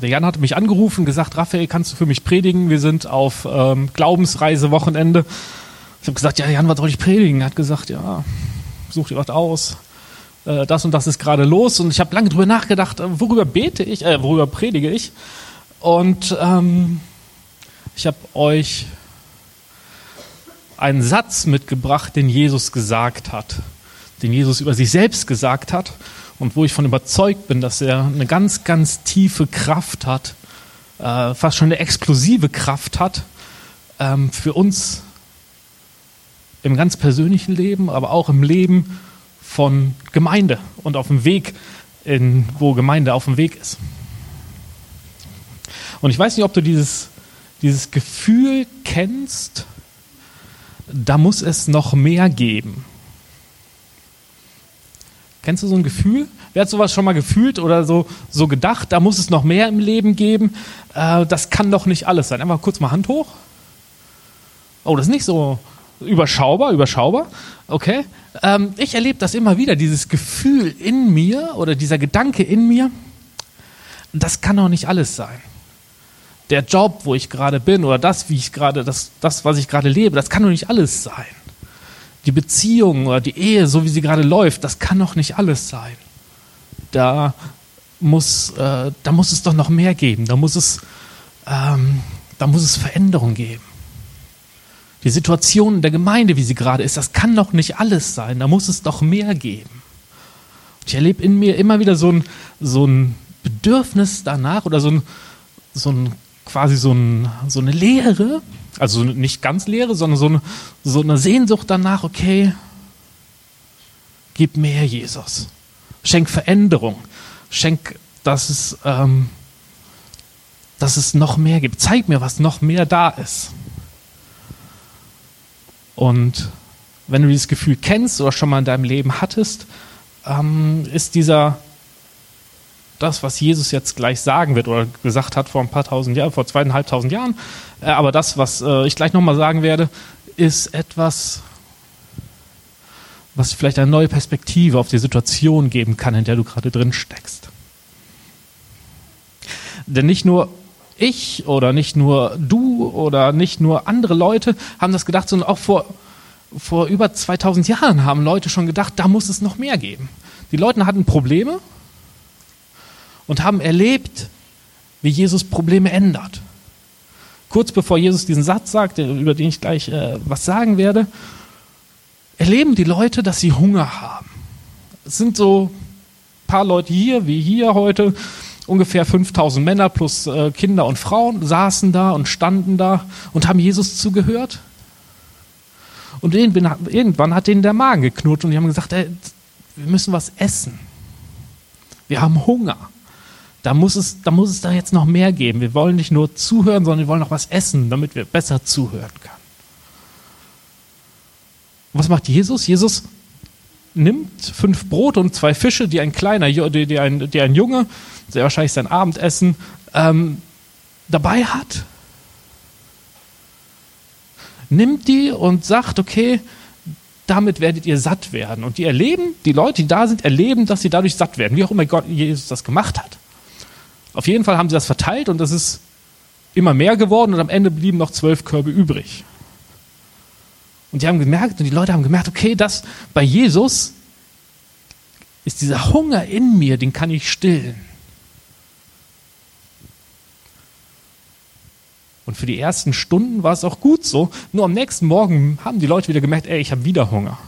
Der Jan hatte mich angerufen, gesagt, Raphael, kannst du für mich predigen? Wir sind auf ähm, Glaubensreise-Wochenende. Ich habe gesagt, ja, Jan, was soll ich predigen? Er hat gesagt, ja, such dir was aus. Äh, das und das ist gerade los. Und ich habe lange drüber nachgedacht, äh, worüber bete ich, äh, worüber predige ich. Und ähm, ich habe euch einen Satz mitgebracht, den Jesus gesagt hat, den Jesus über sich selbst gesagt hat und wo ich von überzeugt bin, dass er eine ganz, ganz tiefe Kraft hat, äh, fast schon eine explosive Kraft hat ähm, für uns im ganz persönlichen Leben, aber auch im Leben von Gemeinde und auf dem Weg, in, wo Gemeinde auf dem Weg ist. Und ich weiß nicht, ob du dieses, dieses Gefühl kennst, da muss es noch mehr geben. Kennst du so ein Gefühl? Wer hat sowas schon mal gefühlt oder so, so gedacht? Da muss es noch mehr im Leben geben. Äh, das kann doch nicht alles sein. Einfach kurz mal Hand hoch. Oh, das ist nicht so überschaubar, überschaubar. Okay. Ähm, ich erlebe das immer wieder, dieses Gefühl in mir oder dieser Gedanke in mir. Das kann doch nicht alles sein. Der Job, wo ich gerade bin oder das, wie ich gerade, das, das, was ich gerade lebe, das kann doch nicht alles sein die Beziehung oder die Ehe, so wie sie gerade läuft, das kann doch nicht alles sein. Da muss, äh, da muss es doch noch mehr geben. Da muss es, ähm, da muss es Veränderung geben. Die Situation der Gemeinde, wie sie gerade ist, das kann doch nicht alles sein. Da muss es doch mehr geben. Ich erlebe in mir immer wieder so ein, so ein Bedürfnis danach oder so ein, so ein quasi so, ein, so eine Leere, also nicht ganz Leere, sondern so eine, so eine Sehnsucht danach, okay, gib mehr Jesus. Schenk Veränderung. Schenk, dass es, ähm, dass es noch mehr gibt. Zeig mir, was noch mehr da ist. Und wenn du dieses Gefühl kennst oder schon mal in deinem Leben hattest, ähm, ist dieser das, was Jesus jetzt gleich sagen wird oder gesagt hat vor ein paar tausend Jahren, vor zweieinhalbtausend Jahren. Äh, aber das, was äh, ich gleich nochmal sagen werde, ist etwas, was vielleicht eine neue Perspektive auf die Situation geben kann, in der du gerade drin steckst. Denn nicht nur ich oder nicht nur du oder nicht nur andere Leute haben das gedacht, sondern auch vor, vor über 2000 Jahren haben Leute schon gedacht, da muss es noch mehr geben. Die Leute hatten Probleme und haben erlebt, wie Jesus Probleme ändert. Kurz bevor Jesus diesen Satz sagt, über den ich gleich äh, was sagen werde, erleben die Leute, dass sie Hunger haben. Es sind so ein paar Leute hier, wie hier heute, ungefähr 5000 Männer plus äh, Kinder und Frauen saßen da und standen da und haben Jesus zugehört. Und irgendwann hat denen der Magen geknurrt und die haben gesagt, ey, wir müssen was essen. Wir haben Hunger da muss, es, da muss es da jetzt noch mehr geben. Wir wollen nicht nur zuhören, sondern wir wollen noch was essen, damit wir besser zuhören können. was macht Jesus? Jesus nimmt fünf Brote und zwei Fische, die ein kleiner, die, die, ein, die ein Junge, sehr wahrscheinlich sein Abendessen, ähm, dabei hat. Nimmt die und sagt, okay, damit werdet ihr satt werden. Und die erleben, die Leute, die da sind, erleben, dass sie dadurch satt werden, wie auch immer Gott Jesus das gemacht hat. Auf jeden Fall haben sie das verteilt und das ist immer mehr geworden und am Ende blieben noch zwölf Körbe übrig. Und die haben gemerkt, und die Leute haben gemerkt, okay, das bei Jesus ist dieser Hunger in mir, den kann ich stillen. Und für die ersten Stunden war es auch gut so. Nur am nächsten Morgen haben die Leute wieder gemerkt, ey, ich habe wieder Hunger.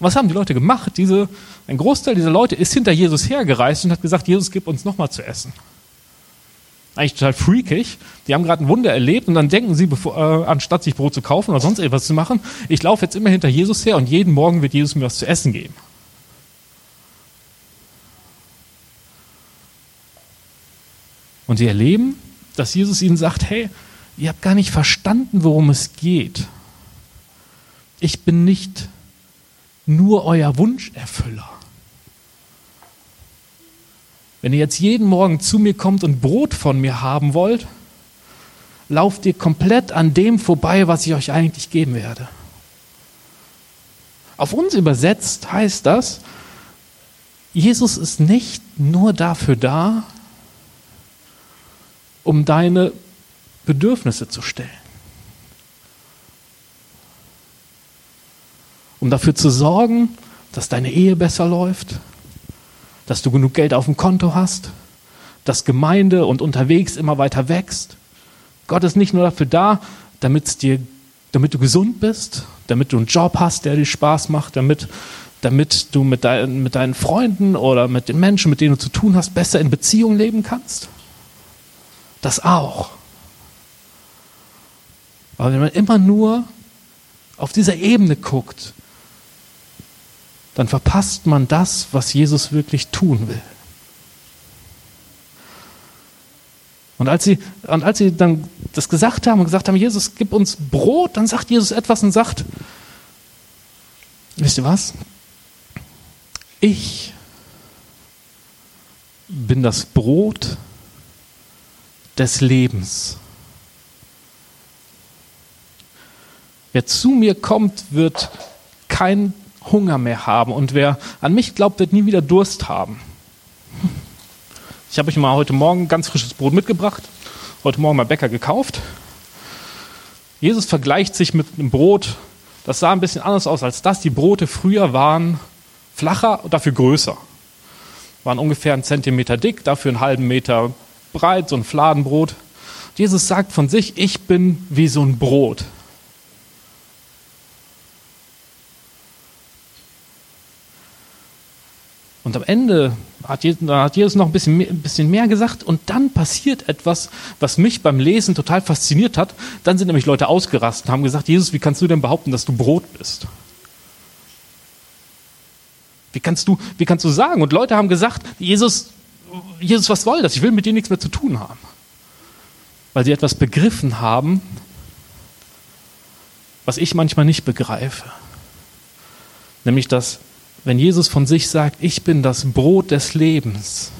Und was haben die Leute gemacht? Diese, ein Großteil dieser Leute ist hinter Jesus hergereist und hat gesagt, Jesus, gib uns nochmal zu essen. Eigentlich total freakig. Die haben gerade ein Wunder erlebt und dann denken sie, bevor, äh, anstatt sich Brot zu kaufen oder sonst etwas zu machen, ich laufe jetzt immer hinter Jesus her und jeden Morgen wird Jesus mir was zu essen geben. Und sie erleben, dass Jesus ihnen sagt, hey, ihr habt gar nicht verstanden, worum es geht. Ich bin nicht nur euer Wunscherfüller. Wenn ihr jetzt jeden Morgen zu mir kommt und Brot von mir haben wollt, lauft ihr komplett an dem vorbei, was ich euch eigentlich geben werde. Auf uns übersetzt heißt das, Jesus ist nicht nur dafür da, um deine Bedürfnisse zu stellen. Um dafür zu sorgen, dass deine Ehe besser läuft, dass du genug Geld auf dem Konto hast, dass Gemeinde und unterwegs immer weiter wächst. Gott ist nicht nur dafür da, damit, dir, damit du gesund bist, damit du einen Job hast, der dir Spaß macht, damit, damit du mit, dein, mit deinen Freunden oder mit den Menschen, mit denen du zu tun hast, besser in Beziehung leben kannst. Das auch. Aber wenn man immer nur auf dieser Ebene guckt, dann verpasst man das, was Jesus wirklich tun will. Und als sie, und als sie dann das gesagt haben und gesagt haben, Jesus, gib uns Brot, dann sagt Jesus etwas und sagt, wisst ihr was? Ich bin das Brot des Lebens. Wer zu mir kommt, wird keinen Hunger mehr haben und wer an mich glaubt, wird nie wieder Durst haben. Ich habe euch mal heute Morgen ganz frisches Brot mitgebracht, heute Morgen mal Bäcker gekauft. Jesus vergleicht sich mit einem Brot, das sah ein bisschen anders aus als das. Die Brote früher waren flacher und dafür größer. Waren ungefähr einen Zentimeter dick, dafür einen halben Meter breit, so ein Fladenbrot. Jesus sagt von sich, ich bin wie so ein Brot. Und am Ende hat Jesus, noch ein bisschen, mehr, ein bisschen mehr gesagt und dann passiert etwas, was mich beim Lesen total fasziniert hat. Dann sind nämlich Leute ausgerastet und haben gesagt, Jesus, wie kannst du denn behaupten, dass du Brot bist? Wie kannst du, wie kannst du sagen? Und Leute haben gesagt, Jesus, Jesus, was soll das? Ich will mit dir nichts mehr zu tun haben. Weil sie etwas begriffen haben, was ich manchmal nicht begreife. Nämlich, dass wenn Jesus von sich sagt, ich bin das Brot des Lebens,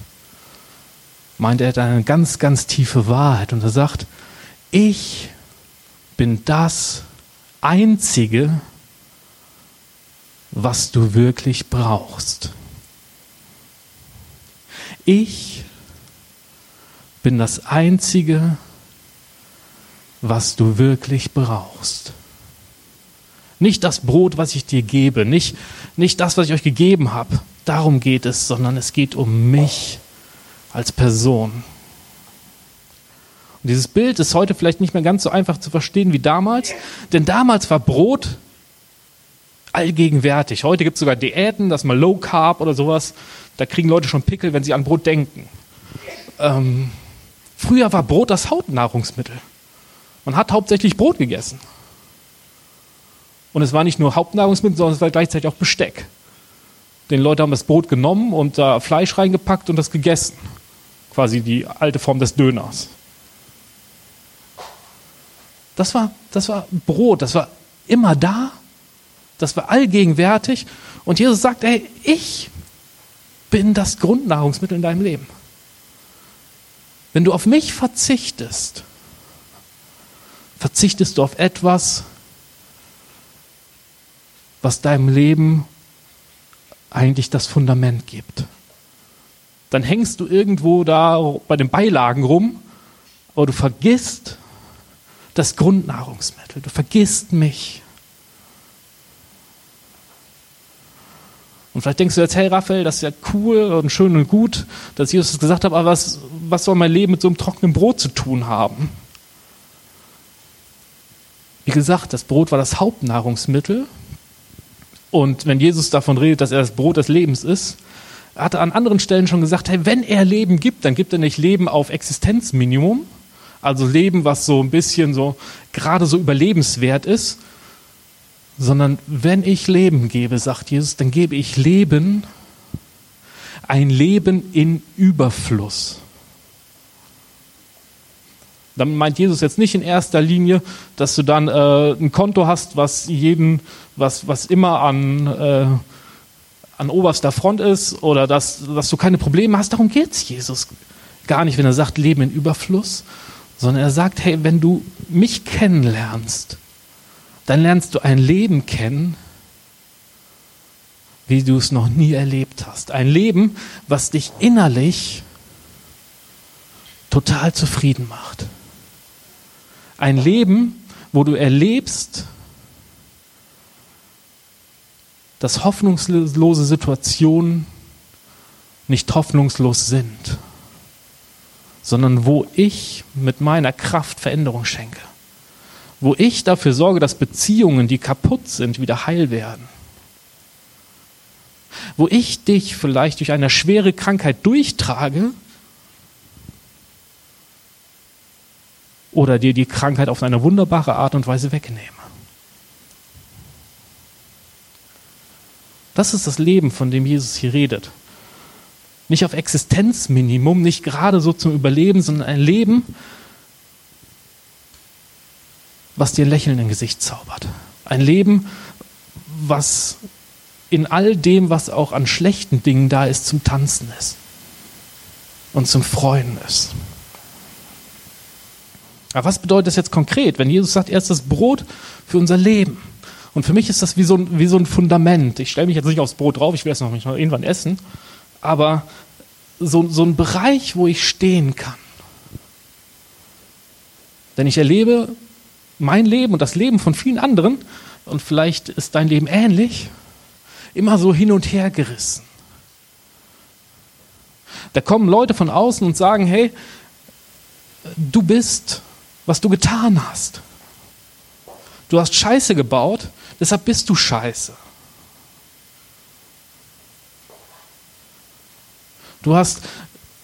meint er eine ganz, ganz tiefe Wahrheit. Und er sagt, ich bin das Einzige, was du wirklich brauchst. Ich bin das Einzige, was du wirklich brauchst. Nicht das Brot, was ich dir gebe, nicht, nicht das, was ich euch gegeben habe. Darum geht es, sondern es geht um mich als Person. Und dieses Bild ist heute vielleicht nicht mehr ganz so einfach zu verstehen wie damals, denn damals war Brot allgegenwärtig. Heute gibt es sogar Diäten, das mal Low Carb oder sowas. Da kriegen Leute schon Pickel, wenn sie an Brot denken. Ähm, früher war Brot das Hauptnahrungsmittel. Man hat hauptsächlich Brot gegessen. Und es war nicht nur Hauptnahrungsmittel, sondern es war gleichzeitig auch Besteck. Den Leute haben das Brot genommen und da Fleisch reingepackt und das gegessen. Quasi die alte Form des Döners. Das war, das war Brot, das war immer da, das war allgegenwärtig. Und Jesus sagt, ey, ich bin das Grundnahrungsmittel in deinem Leben. Wenn du auf mich verzichtest, verzichtest du auf etwas, was deinem Leben eigentlich das Fundament gibt. Dann hängst du irgendwo da bei den Beilagen rum, aber du vergisst das Grundnahrungsmittel, du vergisst mich. Und vielleicht denkst du jetzt, hey Raphael, das ist ja cool und schön und gut, dass Jesus das gesagt hat, aber was, was soll mein Leben mit so einem trockenen Brot zu tun haben? Wie gesagt, das Brot war das Hauptnahrungsmittel und wenn Jesus davon redet, dass er das Brot des Lebens ist, hat er an anderen Stellen schon gesagt, hey, wenn er Leben gibt, dann gibt er nicht Leben auf Existenzminimum, also Leben, was so ein bisschen so gerade so überlebenswert ist, sondern wenn ich Leben gebe, sagt Jesus, dann gebe ich Leben, ein Leben in Überfluss. Dann meint Jesus jetzt nicht in erster Linie, dass du dann äh, ein Konto hast, was jeden, was, was immer an, äh, an oberster Front ist oder dass, dass du keine Probleme hast. Darum geht es Jesus gar nicht, wenn er sagt, Leben in Überfluss, sondern er sagt, hey, wenn du mich kennenlernst, dann lernst du ein Leben kennen, wie du es noch nie erlebt hast. Ein Leben, was dich innerlich total zufrieden macht. Ein Leben, wo du erlebst, dass hoffnungslose Situationen nicht hoffnungslos sind, sondern wo ich mit meiner Kraft Veränderung schenke. Wo ich dafür sorge, dass Beziehungen, die kaputt sind, wieder heil werden. Wo ich dich vielleicht durch eine schwere Krankheit durchtrage oder dir die Krankheit auf eine wunderbare Art und Weise wegnehme. Das ist das Leben, von dem Jesus hier redet. Nicht auf Existenzminimum, nicht gerade so zum Überleben, sondern ein Leben, was dir Lächeln im Gesicht zaubert. Ein Leben, was in all dem, was auch an schlechten Dingen da ist, zum Tanzen ist und zum Freuen ist. Aber was bedeutet das jetzt konkret, wenn Jesus sagt, er ist das Brot für unser Leben? Und für mich ist das wie so ein, wie so ein Fundament. Ich stelle mich jetzt nicht aufs Brot drauf, ich will es noch nicht noch irgendwann essen, aber so, so ein Bereich, wo ich stehen kann. Denn ich erlebe mein Leben und das Leben von vielen anderen, und vielleicht ist dein Leben ähnlich, immer so hin und her gerissen. Da kommen Leute von außen und sagen, hey, du bist, was du getan hast. Du hast Scheiße gebaut, deshalb bist du Scheiße. Du hast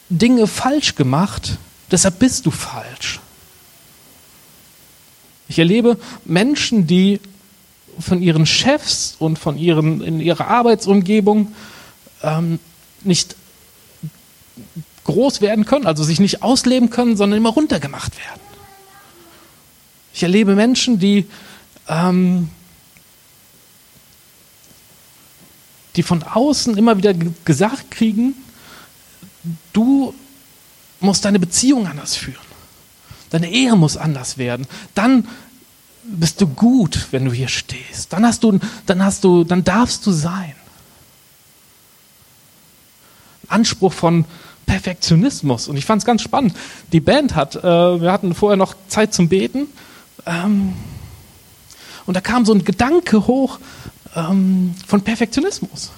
Dinge falsch gemacht, deshalb bist du falsch. Ich erlebe Menschen, die von ihren Chefs und von ihren, in ihrer Arbeitsumgebung ähm, nicht groß werden können, also sich nicht ausleben können, sondern immer runtergemacht werden. Ich erlebe Menschen, die, ähm, die von außen immer wieder gesagt kriegen, du musst deine Beziehung anders führen. Deine Ehe muss anders werden. Dann bist du gut, wenn du hier stehst. Dann hast du, dann hast du, dann darfst du sein. Anspruch von Perfektionismus. Und ich fand es ganz spannend. Die Band hat, äh, wir hatten vorher noch Zeit zum Beten. Ähm, und da kam so ein Gedanke hoch ähm, von Perfektionismus.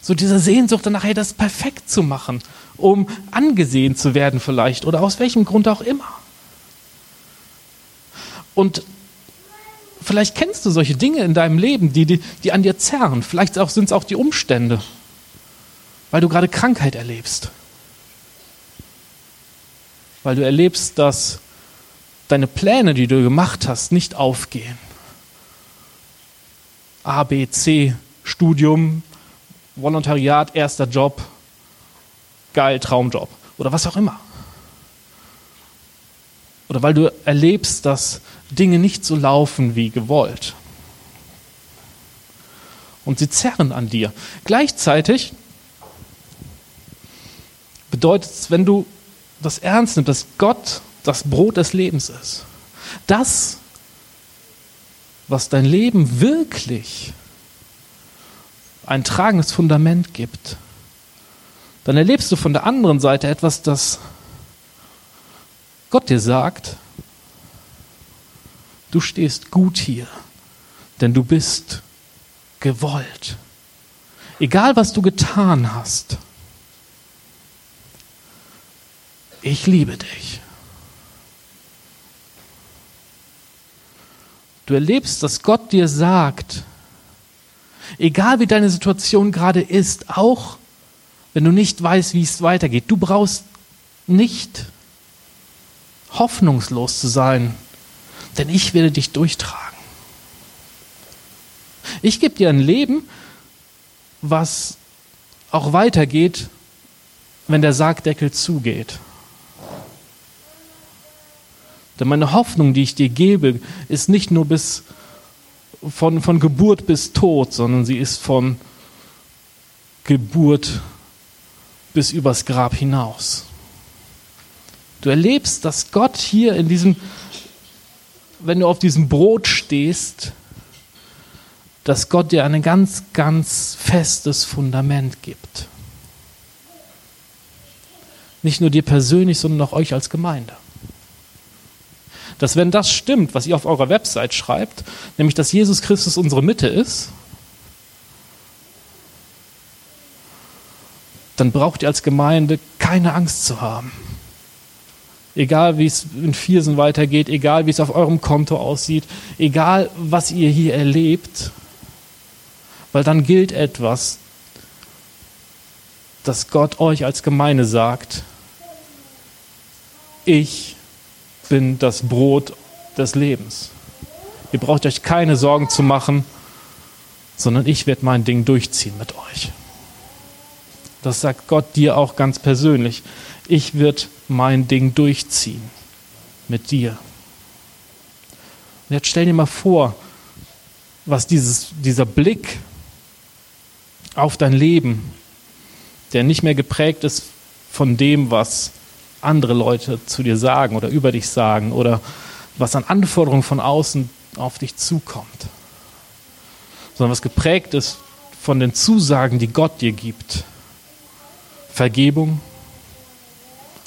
So diese Sehnsucht danach, hey, das perfekt zu machen, um angesehen zu werden vielleicht oder aus welchem Grund auch immer. Und vielleicht kennst du solche Dinge in deinem Leben, die, die, die an dir zerren. Vielleicht sind es auch die Umstände, weil du gerade Krankheit erlebst. Weil du erlebst, dass deine Pläne, die du gemacht hast, nicht aufgehen. A, B, C, Studium, Volontariat, erster Job, geil, Traumjob oder was auch immer. Oder weil du erlebst, dass Dinge nicht so laufen wie gewollt. Und sie zerren an dir. Gleichzeitig bedeutet es, wenn du das ernst nimmst, dass Gott das Brot des Lebens ist. Das, was dein Leben wirklich ein tragendes Fundament gibt, dann erlebst du von der anderen Seite etwas, das Gott dir sagt, du stehst gut hier, denn du bist gewollt. Egal was du getan hast, ich liebe dich. Du erlebst, dass Gott dir sagt, egal wie deine Situation gerade ist, auch wenn du nicht weißt, wie es weitergeht, du brauchst nicht hoffnungslos zu sein, denn ich werde dich durchtragen. Ich gebe dir ein Leben, was auch weitergeht, wenn der Sargdeckel zugeht. Denn meine Hoffnung, die ich dir gebe, ist nicht nur bis von, von Geburt bis Tod, sondern sie ist von Geburt bis übers Grab hinaus. Du erlebst, dass Gott hier in diesem, wenn du auf diesem Brot stehst, dass Gott dir ein ganz, ganz festes Fundament gibt. Nicht nur dir persönlich, sondern auch euch als Gemeinde. Dass wenn das stimmt, was ihr auf eurer Website schreibt, nämlich dass Jesus Christus unsere Mitte ist, dann braucht ihr als Gemeinde keine Angst zu haben. Egal wie es in Viersen weitergeht, egal wie es auf eurem Konto aussieht, egal was ihr hier erlebt, weil dann gilt etwas, dass Gott euch als Gemeinde sagt, ich bin das Brot des Lebens. Ihr braucht euch keine Sorgen zu machen, sondern ich werde mein Ding durchziehen mit euch. Das sagt Gott dir auch ganz persönlich. Ich werde mein Ding durchziehen mit dir. Und jetzt stell dir mal vor, was dieses, dieser Blick auf dein Leben, der nicht mehr geprägt ist von dem, was andere Leute zu dir sagen oder über dich sagen oder was an Anforderungen von außen auf dich zukommt, sondern was geprägt ist von den Zusagen, die Gott dir gibt Vergebung,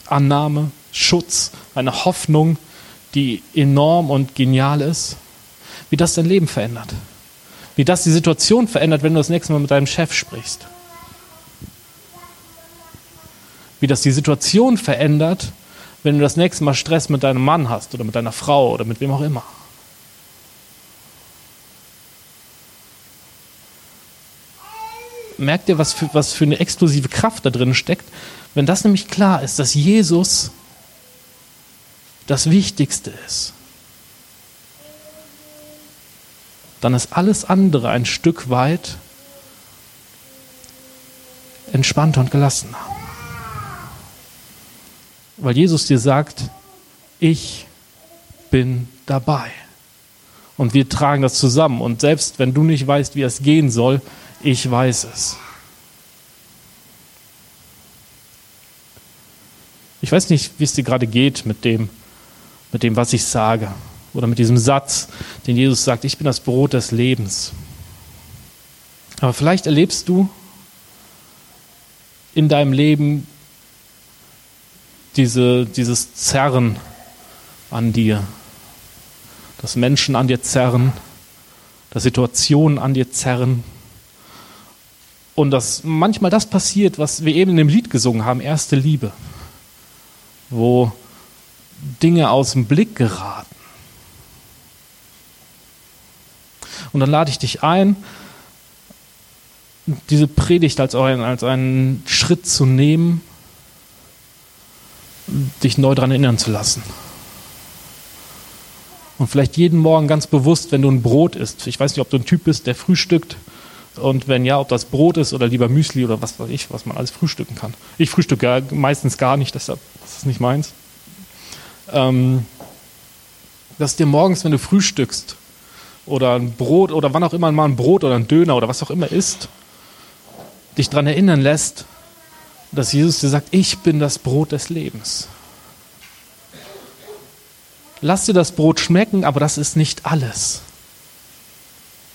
Annahme, Schutz, eine Hoffnung, die enorm und genial ist, wie das dein Leben verändert. Wie das die Situation verändert, wenn du das nächste Mal mit deinem Chef sprichst. Wie das die Situation verändert, wenn du das nächste Mal Stress mit deinem Mann hast oder mit deiner Frau oder mit wem auch immer. merkt ihr, was für, was für eine exklusive Kraft da drin steckt? Wenn das nämlich klar ist, dass Jesus das Wichtigste ist, dann ist alles andere ein Stück weit entspannter und gelassener. Weil Jesus dir sagt, ich bin dabei. Und wir tragen das zusammen. Und selbst wenn du nicht weißt, wie es gehen soll, ich weiß es. Ich weiß nicht, wie es dir gerade geht mit dem, mit dem, was ich sage. Oder mit diesem Satz, den Jesus sagt, ich bin das Brot des Lebens. Aber vielleicht erlebst du in deinem Leben diese, dieses Zerren an dir, dass Menschen an dir zerren, dass Situationen an dir zerren, und dass manchmal das passiert, was wir eben in dem Lied gesungen haben, erste Liebe, wo Dinge aus dem Blick geraten. Und dann lade ich dich ein, diese Predigt als, als einen Schritt zu nehmen, dich neu daran erinnern zu lassen. Und vielleicht jeden Morgen ganz bewusst, wenn du ein Brot isst. Ich weiß nicht, ob du ein Typ bist, der frühstückt und wenn ja, ob das Brot ist oder lieber Müsli oder was weiß ich, was man alles frühstücken kann. Ich frühstücke ja meistens gar nicht, deshalb das ist nicht meins. Ähm, dass dir morgens, wenn du frühstückst oder ein Brot oder wann auch immer mal ein Brot oder ein Döner oder was auch immer isst, dich daran erinnern lässt, dass Jesus dir sagt, ich bin das Brot des Lebens. Lass dir das Brot schmecken, aber das ist nicht alles.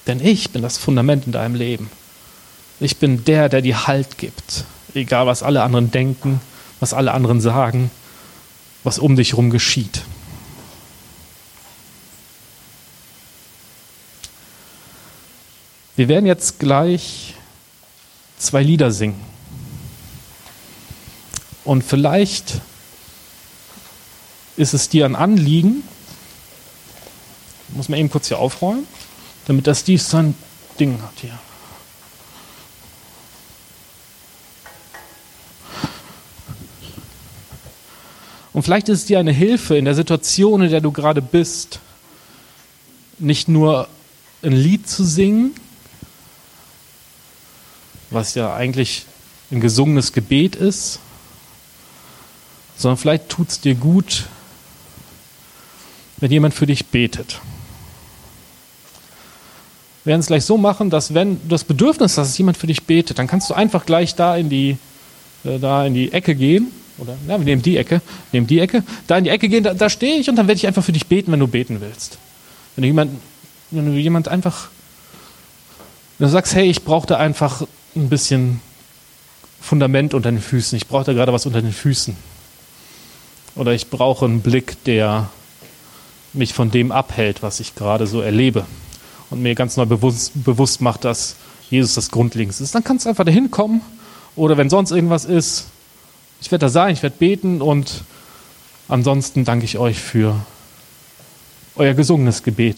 Denn ich bin das Fundament in deinem Leben. Ich bin der, der dir Halt gibt. Egal, was alle anderen denken, was alle anderen sagen, was um dich herum geschieht. Wir werden jetzt gleich zwei Lieder singen. Und vielleicht ist es dir ein Anliegen, muss man eben kurz hier aufräumen damit das dies sein Ding hat hier. Und vielleicht ist es dir eine Hilfe in der Situation, in der du gerade bist, nicht nur ein Lied zu singen, was ja eigentlich ein gesungenes Gebet ist, sondern vielleicht tut es dir gut, wenn jemand für dich betet. Wir werden es gleich so machen, dass wenn du das Bedürfnis hast, dass jemand für dich betet, dann kannst du einfach gleich da in die, äh, da in die Ecke gehen. Oder, ja, wir nehmen die Ecke, nehmen die Ecke, da in die Ecke gehen, da, da stehe ich und dann werde ich einfach für dich beten, wenn du beten willst. Wenn du jemand, wenn du jemand einfach, wenn du sagst, hey, ich brauche da einfach ein bisschen Fundament unter den Füßen. Ich brauche da gerade was unter den Füßen. Oder ich brauche einen Blick, der mich von dem abhält, was ich gerade so erlebe. Und mir ganz neu bewusst, bewusst macht, dass Jesus das Grundlegendste ist. Dann kannst du einfach dahin kommen. Oder wenn sonst irgendwas ist, ich werde da sein, ich werde beten und ansonsten danke ich euch für euer gesungenes Gebet.